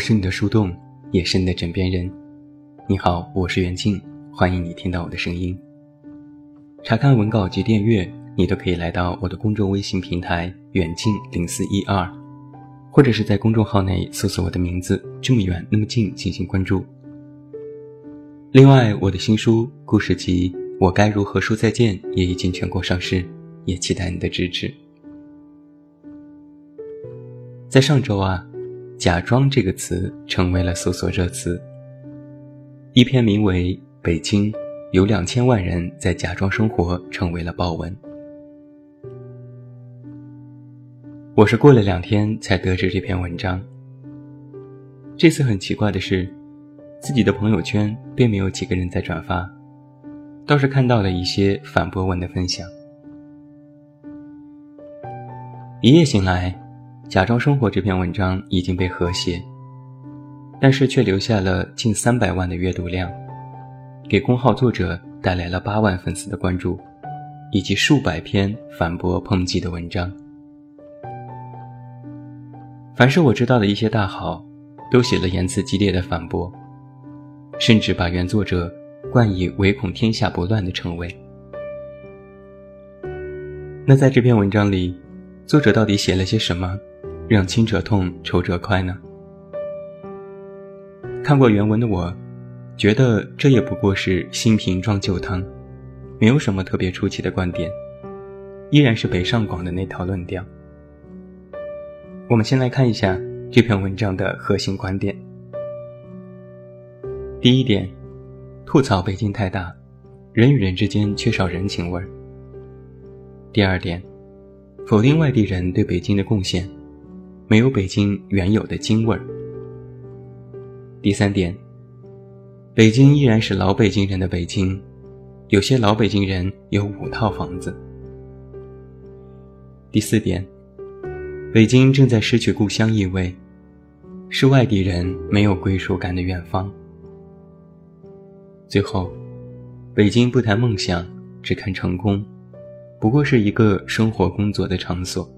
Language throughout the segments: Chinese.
我是你的树洞，也是你的枕边人。你好，我是袁静，欢迎你听到我的声音。查看文稿及订阅，你都可以来到我的公众微信平台“远近零四一二”，或者是在公众号内搜索我的名字“这么远那么近”进行关注。另外，我的新书故事集《我该如何说再见》也已经全国上市，也期待你的支持。在上周啊，“假装”这个词成为了搜索热词。一篇名为《北京有两千万人在假装生活》成为了爆文。我是过了两天才得知这篇文章。这次很奇怪的是，自己的朋友圈并没有几个人在转发，倒是看到了一些反驳文的分享。一夜醒来。假装生活这篇文章已经被和谐，但是却留下了近三百万的阅读量，给公号作者带来了八万粉丝的关注，以及数百篇反驳抨击的文章。凡是我知道的一些大号，都写了言辞激烈的反驳，甚至把原作者冠以唯恐天下不乱的称谓。那在这篇文章里，作者到底写了些什么？让亲者痛，仇者快呢？看过原文的我，觉得这也不过是新瓶装旧汤，没有什么特别出奇的观点，依然是北上广的那套论调。我们先来看一下这篇文章的核心观点。第一点，吐槽北京太大，人与人之间缺少人情味儿。第二点，否定外地人对北京的贡献。没有北京原有的京味儿。第三点，北京依然是老北京人的北京，有些老北京人有五套房子。第四点，北京正在失去故乡意味，是外地人没有归属感的远方。最后，北京不谈梦想，只看成功，不过是一个生活工作的场所。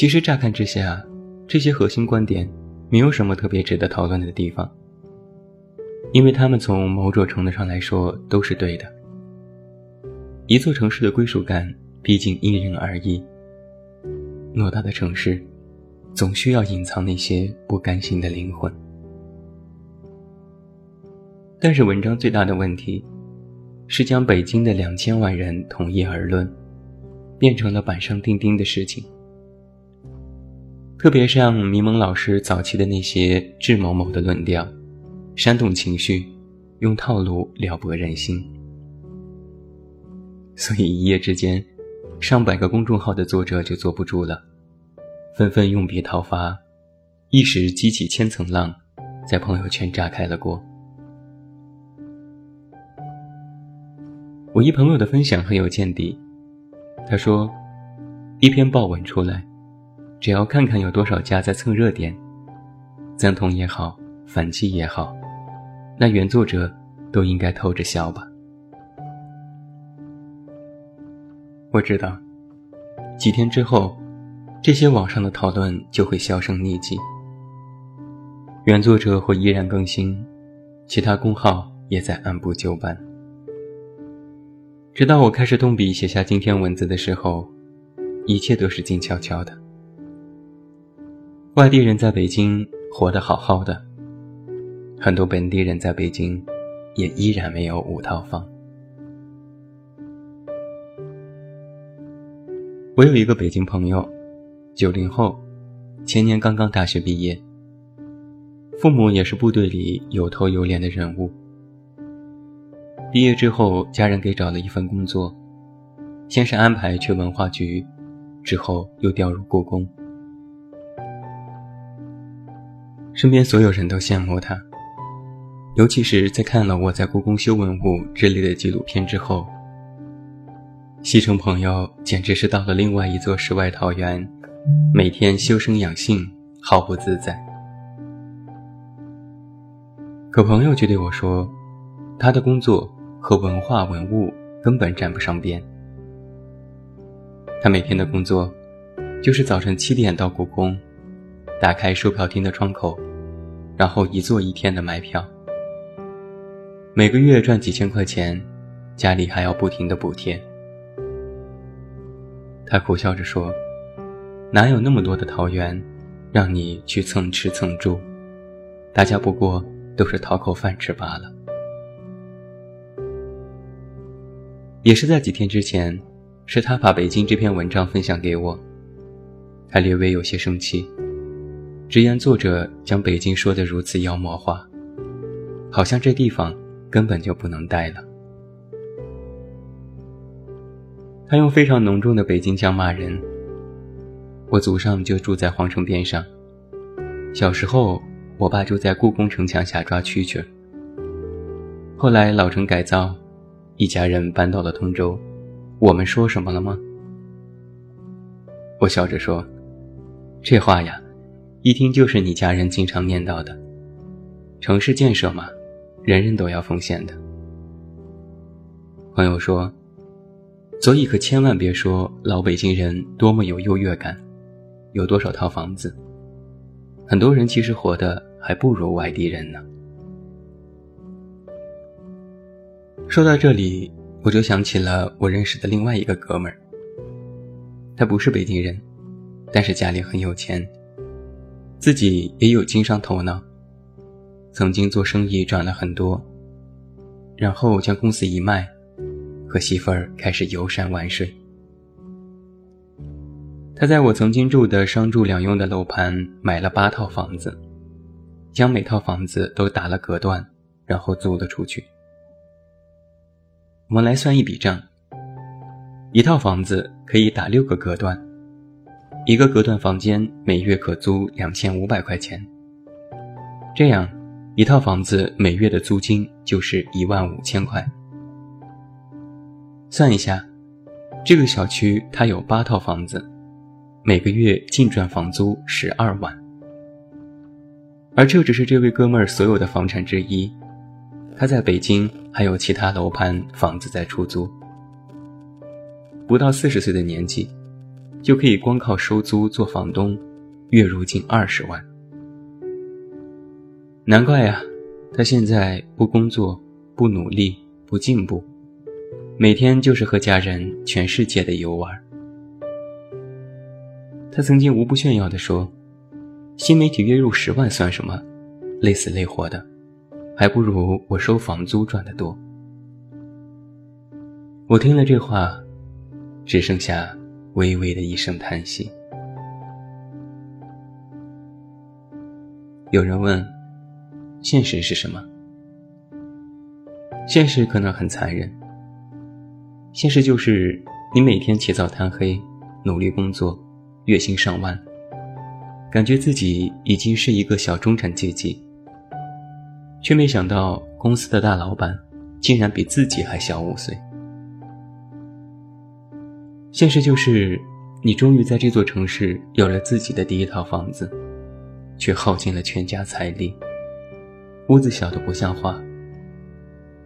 其实乍看之下，这些核心观点没有什么特别值得讨论的地方，因为他们从某种程度上来说都是对的。一座城市的归属感毕竟因人而异，偌大的城市，总需要隐藏那些不甘心的灵魂。但是文章最大的问题，是将北京的两千万人统一而论，变成了板上钉钉的事情。特别像迷蒙老师早期的那些智某某的论调，煽动情绪，用套路撩拨人心。所以一夜之间，上百个公众号的作者就坐不住了，纷纷用笔讨伐，一时激起千层浪，在朋友圈炸开了锅。我一朋友的分享很有见地，他说，一篇爆文出来。只要看看有多少家在蹭热点，赞同也好，反击也好，那原作者都应该偷着笑吧。我知道，几天之后，这些网上的讨论就会销声匿迹，原作者会依然更新，其他公号也在按部就班。直到我开始动笔写下今天文字的时候，一切都是静悄悄的。外地人在北京活得好好的，很多本地人在北京也依然没有五套房。我有一个北京朋友，九零后，前年刚刚大学毕业，父母也是部队里有头有脸的人物。毕业之后，家人给找了一份工作，先是安排去文化局，之后又调入故宫。身边所有人都羡慕他，尤其是在看了我在故宫修文物之类的纪录片之后，西城朋友简直是到了另外一座世外桃源，每天修身养性，毫不自在。可朋友却对我说，他的工作和文化文物根本沾不上边。他每天的工作，就是早晨七点到故宫，打开售票厅的窗口，然后一坐一天的买票。每个月赚几千块钱，家里还要不停的补贴。他苦笑着说：“哪有那么多的桃园，让你去蹭吃蹭住？大家不过都是讨口饭吃罢了。”也是在几天之前，是他把北京这篇文章分享给我。他略微有些生气，直言作者将北京说得如此妖魔化，好像这地方根本就不能待了。他用非常浓重的北京腔骂人。我祖上就住在皇城边上，小时候我爸就在故宫城墙下抓蛐蛐。后来老城改造。一家人搬到了通州，我们说什么了吗？我笑着说：“这话呀，一听就是你家人经常念叨的。城市建设嘛，人人都要奉献的。”朋友说：“所以可千万别说老北京人多么有优越感，有多少套房子，很多人其实活的还不如外地人呢。”说到这里，我就想起了我认识的另外一个哥们儿。他不是北京人，但是家里很有钱，自己也有经商头脑，曾经做生意赚了很多，然后将公司一卖，和媳妇儿开始游山玩水。他在我曾经住的商住两用的楼盘买了八套房子，将每套房子都打了隔断，然后租了出去。我们来算一笔账。一套房子可以打六个隔断，一个隔断房间每月可租两千五百块钱。这样，一套房子每月的租金就是一万五千块。算一下，这个小区它有八套房子，每个月净赚房租十二万。而这只是这位哥们儿所有的房产之一。他在北京还有其他楼盘房子在出租，不到四十岁的年纪，就可以光靠收租做房东，月入近二十万。难怪呀，他现在不工作、不努力、不进步，每天就是和家人全世界的游玩。他曾经无不炫耀地说：“新媒体月入十万算什么？累死累活的。”还不如我收房租赚得多。我听了这话，只剩下微微的一声叹息。有人问：现实是什么？现实可能很残忍。现实就是你每天起早贪黑，努力工作，月薪上万，感觉自己已经是一个小中产阶级。却没想到，公司的大老板竟然比自己还小五岁。现实就是，你终于在这座城市有了自己的第一套房子，却耗尽了全家财力，屋子小的不像话。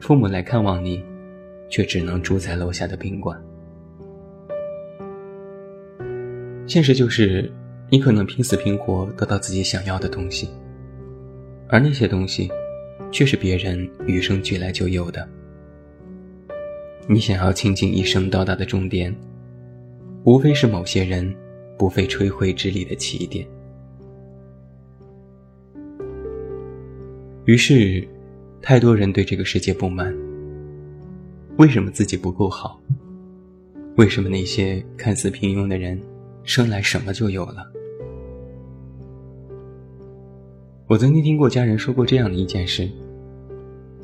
父母来看望你，却只能住在楼下的宾馆。现实就是，你可能拼死拼活得到自己想要的东西，而那些东西。却是别人与生俱来就有的。你想要倾尽一生到达的终点，无非是某些人不费吹灰之力的起点。于是，太多人对这个世界不满。为什么自己不够好？为什么那些看似平庸的人，生来什么就有了？我曾经听过家人说过这样的一件事：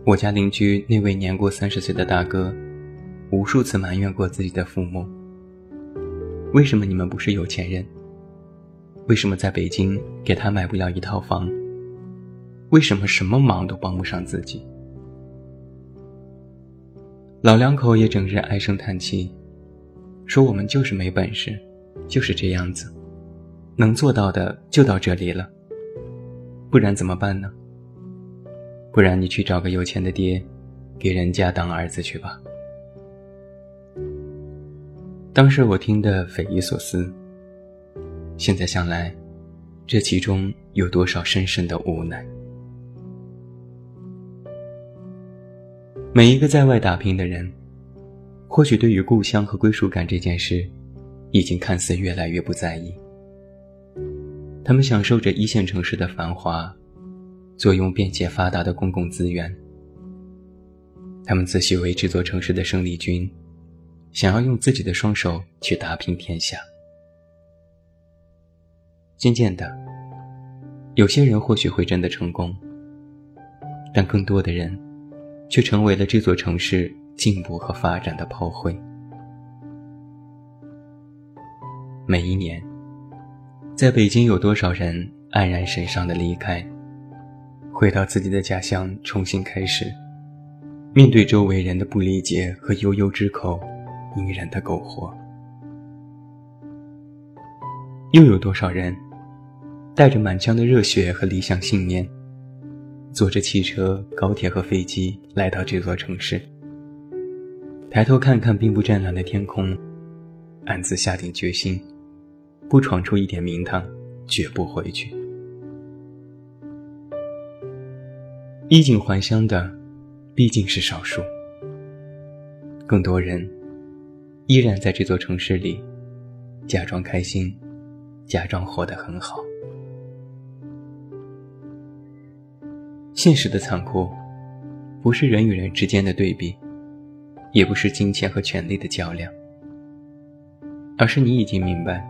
我家邻居那位年过三十岁的大哥，无数次埋怨过自己的父母：为什么你们不是有钱人？为什么在北京给他买不了一套房？为什么什么忙都帮不上自己？老两口也整日唉声叹气，说我们就是没本事，就是这样子，能做到的就到这里了。不然怎么办呢？不然你去找个有钱的爹，给人家当儿子去吧。当时我听得匪夷所思，现在想来，这其中有多少深深的无奈？每一个在外打拼的人，或许对于故乡和归属感这件事，已经看似越来越不在意。他们享受着一线城市的繁华，坐拥便捷发达的公共资源。他们自诩为这座城市的生力军，想要用自己的双手去打拼天下。渐渐的，有些人或许会真的成功，但更多的人。却成为了这座城市进步和发展的炮灰。每一年，在北京有多少人黯然神伤的离开，回到自己的家乡重新开始，面对周围人的不理解和悠悠之口，隐忍的苟活；又有多少人，带着满腔的热血和理想信念。坐着汽车、高铁和飞机来到这座城市，抬头看看并不湛蓝的天空，暗自下定决心，不闯出一点名堂，绝不回去。衣锦还乡的毕竟是少数，更多人依然在这座城市里，假装开心，假装活得很好。现实的残酷，不是人与人之间的对比，也不是金钱和权力的较量，而是你已经明白，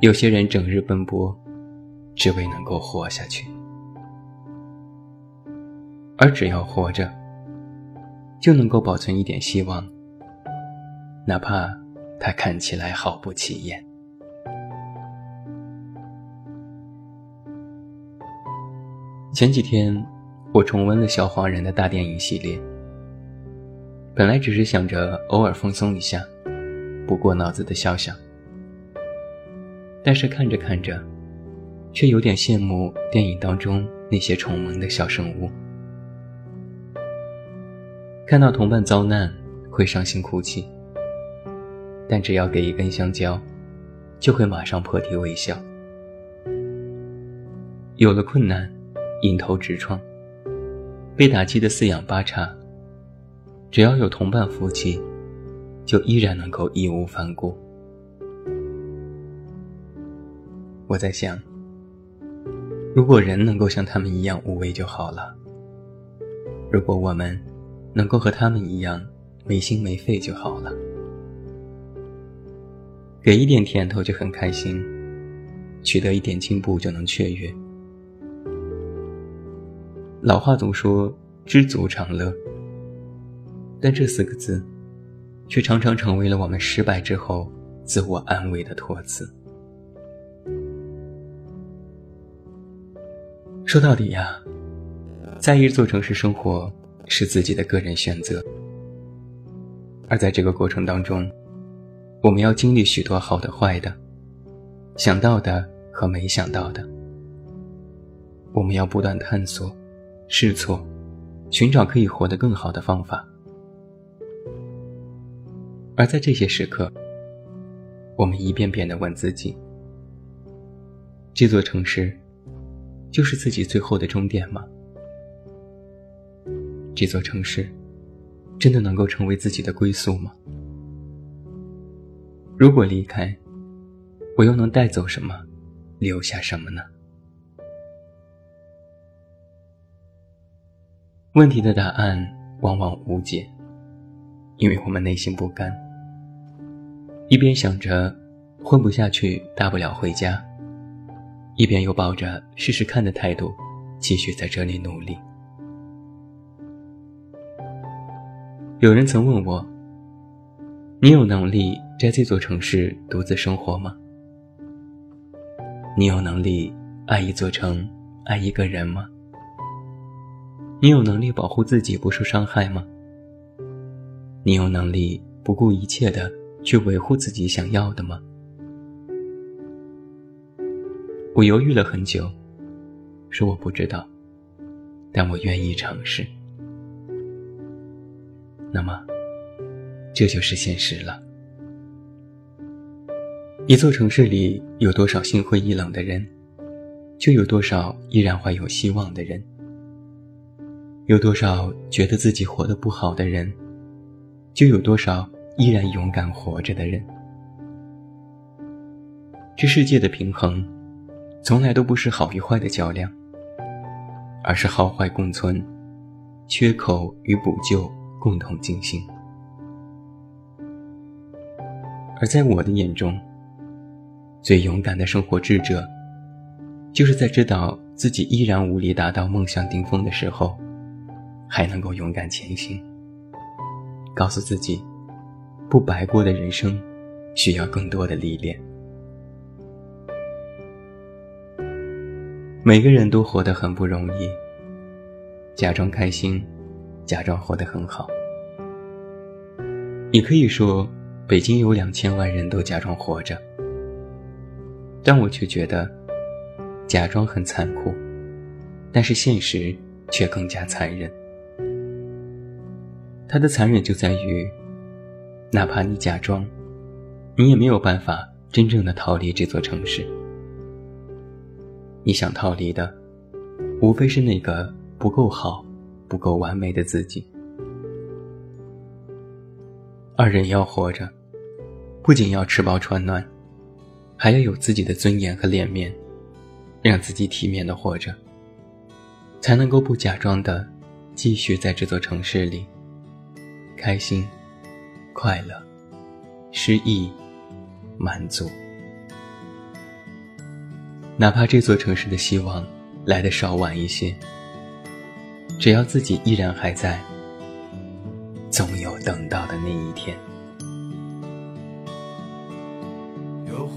有些人整日奔波，只为能够活下去，而只要活着，就能够保存一点希望，哪怕他看起来毫不起眼。前几天，我重温了《小黄人》的大电影系列。本来只是想着偶尔放松一下，不过脑子的笑笑。但是看着看着，却有点羡慕电影当中那些宠萌的小生物。看到同伴遭难，会伤心哭泣，但只要给一根香蕉，就会马上破涕为笑。有了困难。迎头直撞，被打击的四仰八叉，只要有同伴扶起，就依然能够义无反顾。我在想，如果人能够像他们一样无畏就好了；如果我们能够和他们一样没心没肺就好了。给一点甜头就很开心，取得一点进步就能雀跃。老话总说“知足常乐”，但这四个字，却常常成为了我们失败之后自我安慰的托词。说到底呀，在一座城市生活是自己的个人选择，而在这个过程当中，我们要经历许多好的、坏的，想到的和没想到的，我们要不断探索。试错，寻找可以活得更好的方法。而在这些时刻，我们一遍遍地问自己：这座城市就是自己最后的终点吗？这座城市真的能够成为自己的归宿吗？如果离开，我又能带走什么，留下什么呢？问题的答案往往无解，因为我们内心不甘。一边想着混不下去，大不了回家，一边又抱着试试看的态度，继续在这里努力。有人曾问我：“你有能力在这座城市独自生活吗？你有能力爱一座城，爱一个人吗？”你有能力保护自己不受伤害吗？你有能力不顾一切的去维护自己想要的吗？我犹豫了很久，说我不知道，但我愿意尝试。那么，这就是现实了。一座城市里有多少心灰意冷的人，就有多少依然怀有希望的人；有多少觉得自己活得不好的人，就有多少依然勇敢活着的人。这世界的平衡，从来都不是好与坏的较量，而是好坏共存，缺口与补救共同进行。而在我的眼中，最勇敢的生活智者，就是在知道自己依然无力达到梦想顶峰的时候，还能够勇敢前行。告诉自己，不白过的人生，需要更多的历练。每个人都活得很不容易，假装开心，假装活得很好。你可以说，北京有两千万人都假装活着。但我却觉得，假装很残酷，但是现实却更加残忍。它的残忍就在于，哪怕你假装，你也没有办法真正的逃离这座城市。你想逃离的，无非是那个不够好、不够完美的自己。而人要活着，不仅要吃饱穿暖。还要有自己的尊严和脸面，让自己体面的活着，才能够不假装的继续在这座城市里开心、快乐、失意、满足。哪怕这座城市的希望来的稍晚一些，只要自己依然还在，总有等到的那一天。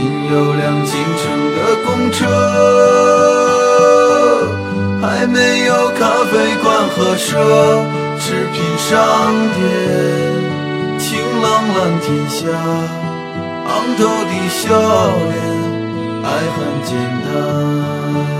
仅有辆进城的公车，还没有咖啡馆和奢侈品商店。晴朗蓝天下，昂头的笑脸，爱很简单。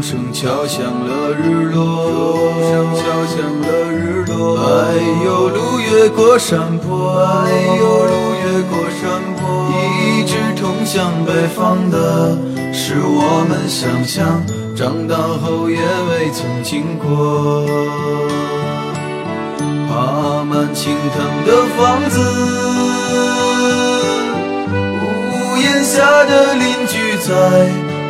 敲响了日落，钟敲响了日落。哎呦，路越过山坡，哎呦，路越过山坡。一直通向北方的，是我们想象，长大后也未曾经过。爬满青藤的房子，屋檐下的邻居在。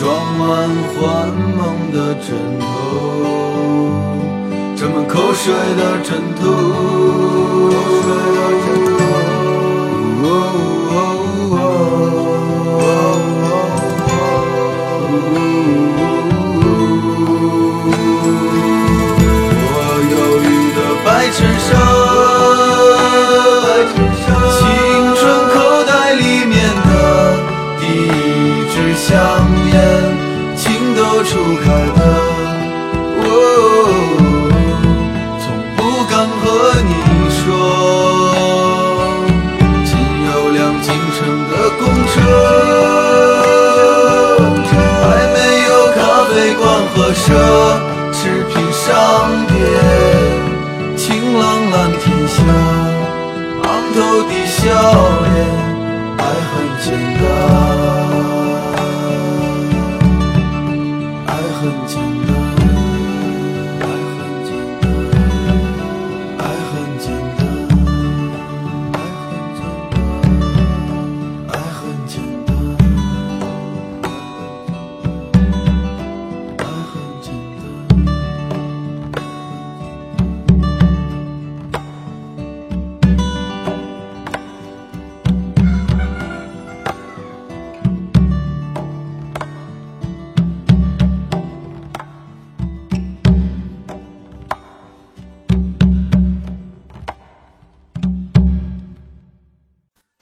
装满幻梦的枕头，沾满口水的枕头。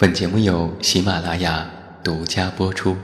本节目由喜马拉雅独家播出。